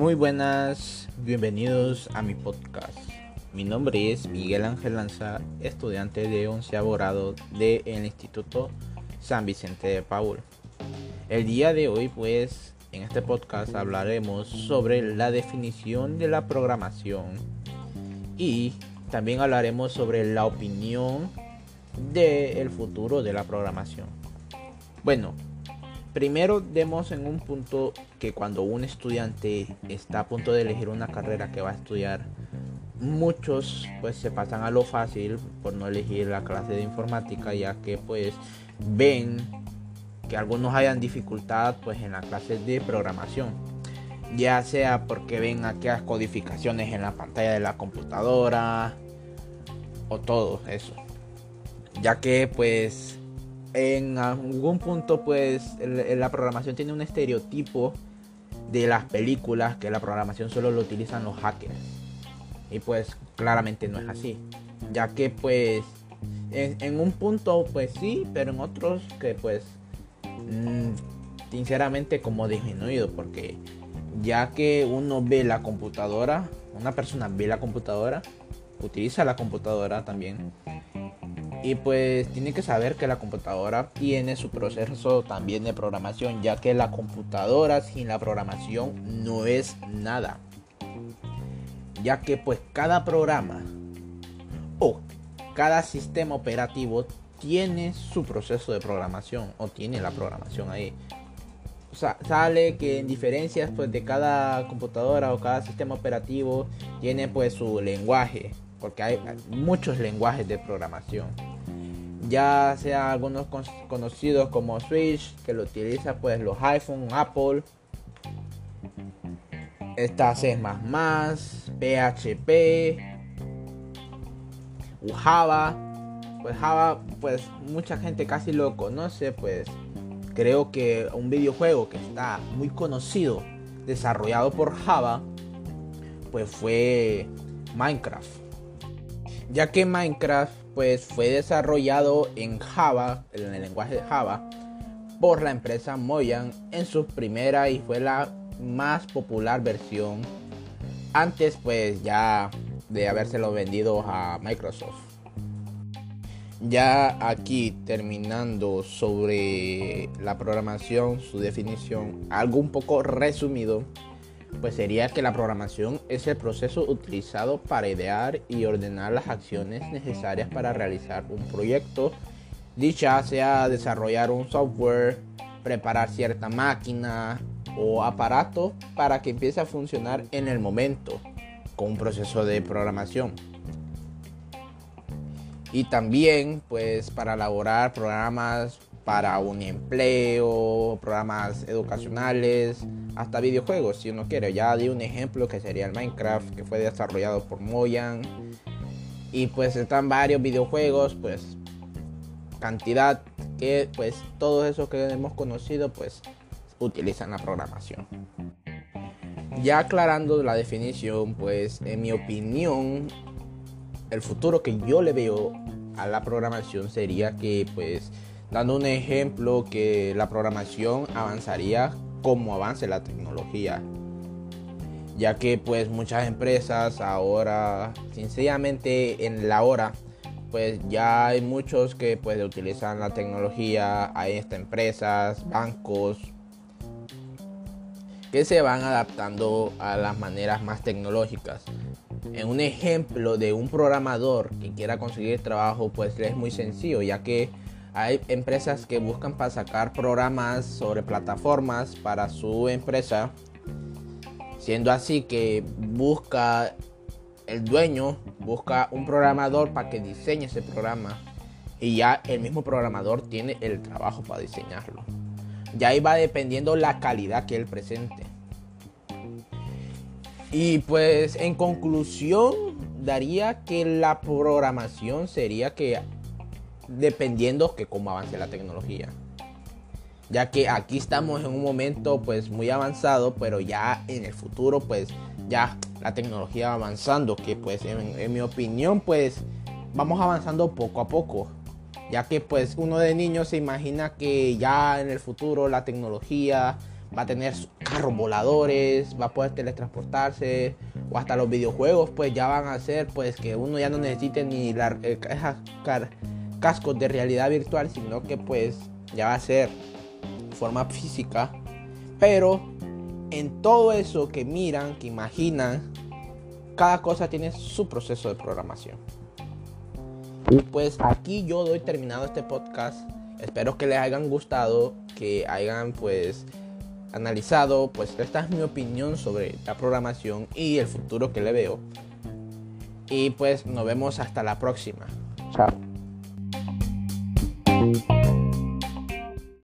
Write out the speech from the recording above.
Muy buenas, bienvenidos a mi podcast. Mi nombre es Miguel Ángel Lanza, estudiante de onceavo grado del Instituto San Vicente de Paul. El día de hoy, pues, en este podcast hablaremos sobre la definición de la programación y también hablaremos sobre la opinión del futuro de la programación. Bueno, Primero demos en un punto que cuando un estudiante está a punto de elegir una carrera que va a estudiar, muchos pues se pasan a lo fácil por no elegir la clase de informática ya que pues ven que algunos hayan dificultad pues en la clase de programación. Ya sea porque ven aquellas codificaciones en la pantalla de la computadora o todo eso. Ya que pues en algún punto pues la programación tiene un estereotipo de las películas que la programación solo lo utilizan los hackers. Y pues claramente no es así. Ya que pues en, un punto pues sí pero en otros que pues mm, sinceramente como disminuido porque ya que uno ve la computadora una persona ve la computadora utiliza la computadora también y pues tiene que saber que la computadora tiene su proceso también de programación, ya que la computadora sin la programación no es nada. Ya que pues cada programa o cada sistema operativo tiene su proceso de programación o tiene la programación ahí. O sea, sale que en diferencias pues de cada computadora o cada sistema operativo tiene pues su lenguaje, porque hay muchos lenguajes de programación ya sea algunos conocidos como Switch, que lo utiliza pues los iPhone, Apple. Está C++, PHP, Java. Pues Java, pues mucha gente casi lo conoce, pues creo que un videojuego que está muy conocido, desarrollado por Java, pues fue Minecraft. Ya que Minecraft pues fue desarrollado en Java, en el lenguaje de Java, por la empresa Mojang en su primera y fue la más popular versión antes pues ya de habérselo vendido a Microsoft. Ya aquí terminando sobre la programación, su definición, algo un poco resumido pues sería que la programación es el proceso utilizado para idear y ordenar las acciones necesarias para realizar un proyecto, dicha sea desarrollar un software, preparar cierta máquina o aparato para que empiece a funcionar en el momento con un proceso de programación. Y también pues para elaborar programas para un empleo, programas educacionales, hasta videojuegos si uno quiere. Ya di un ejemplo que sería el Minecraft que fue desarrollado por Mojang. Y pues están varios videojuegos, pues cantidad que pues todos esos que hemos conocido pues utilizan la programación. Ya aclarando la definición, pues en mi opinión el futuro que yo le veo a la programación sería que pues dando un ejemplo que la programación avanzaría como avance la tecnología ya que pues muchas empresas ahora sinceramente en la hora pues ya hay muchos que pues utilizan la tecnología hay estas empresas bancos que se van adaptando a las maneras más tecnológicas. En un ejemplo de un programador que quiera conseguir trabajo pues es muy sencillo ya que hay empresas que buscan para sacar programas sobre plataformas para su empresa. Siendo así que busca el dueño, busca un programador para que diseñe ese programa. Y ya el mismo programador tiene el trabajo para diseñarlo. Ya ahí va dependiendo la calidad que él presente. Y pues en conclusión daría que la programación sería que dependiendo que cómo avance la tecnología. Ya que aquí estamos en un momento pues muy avanzado, pero ya en el futuro pues ya la tecnología va avanzando, que pues en, mi opinión pues vamos avanzando poco a poco. Ya que pues uno de niños se imagina que ya en el futuro la tecnología va a tener carros voladores, va a poder teletransportarse, o hasta los videojuegos pues ya van a hacer pues que uno ya no necesite ni la, eh, cascos de realidad virtual, sino que pues ya va a ser forma física. Pero en todo eso que miran, que imaginan, cada cosa tiene su proceso de programación. Y pues aquí yo doy terminado este podcast. Espero que les hayan gustado, que hayan pues analizado, pues esta es mi opinión sobre la programación y el futuro que le veo. Y pues nos vemos hasta la próxima. Chao.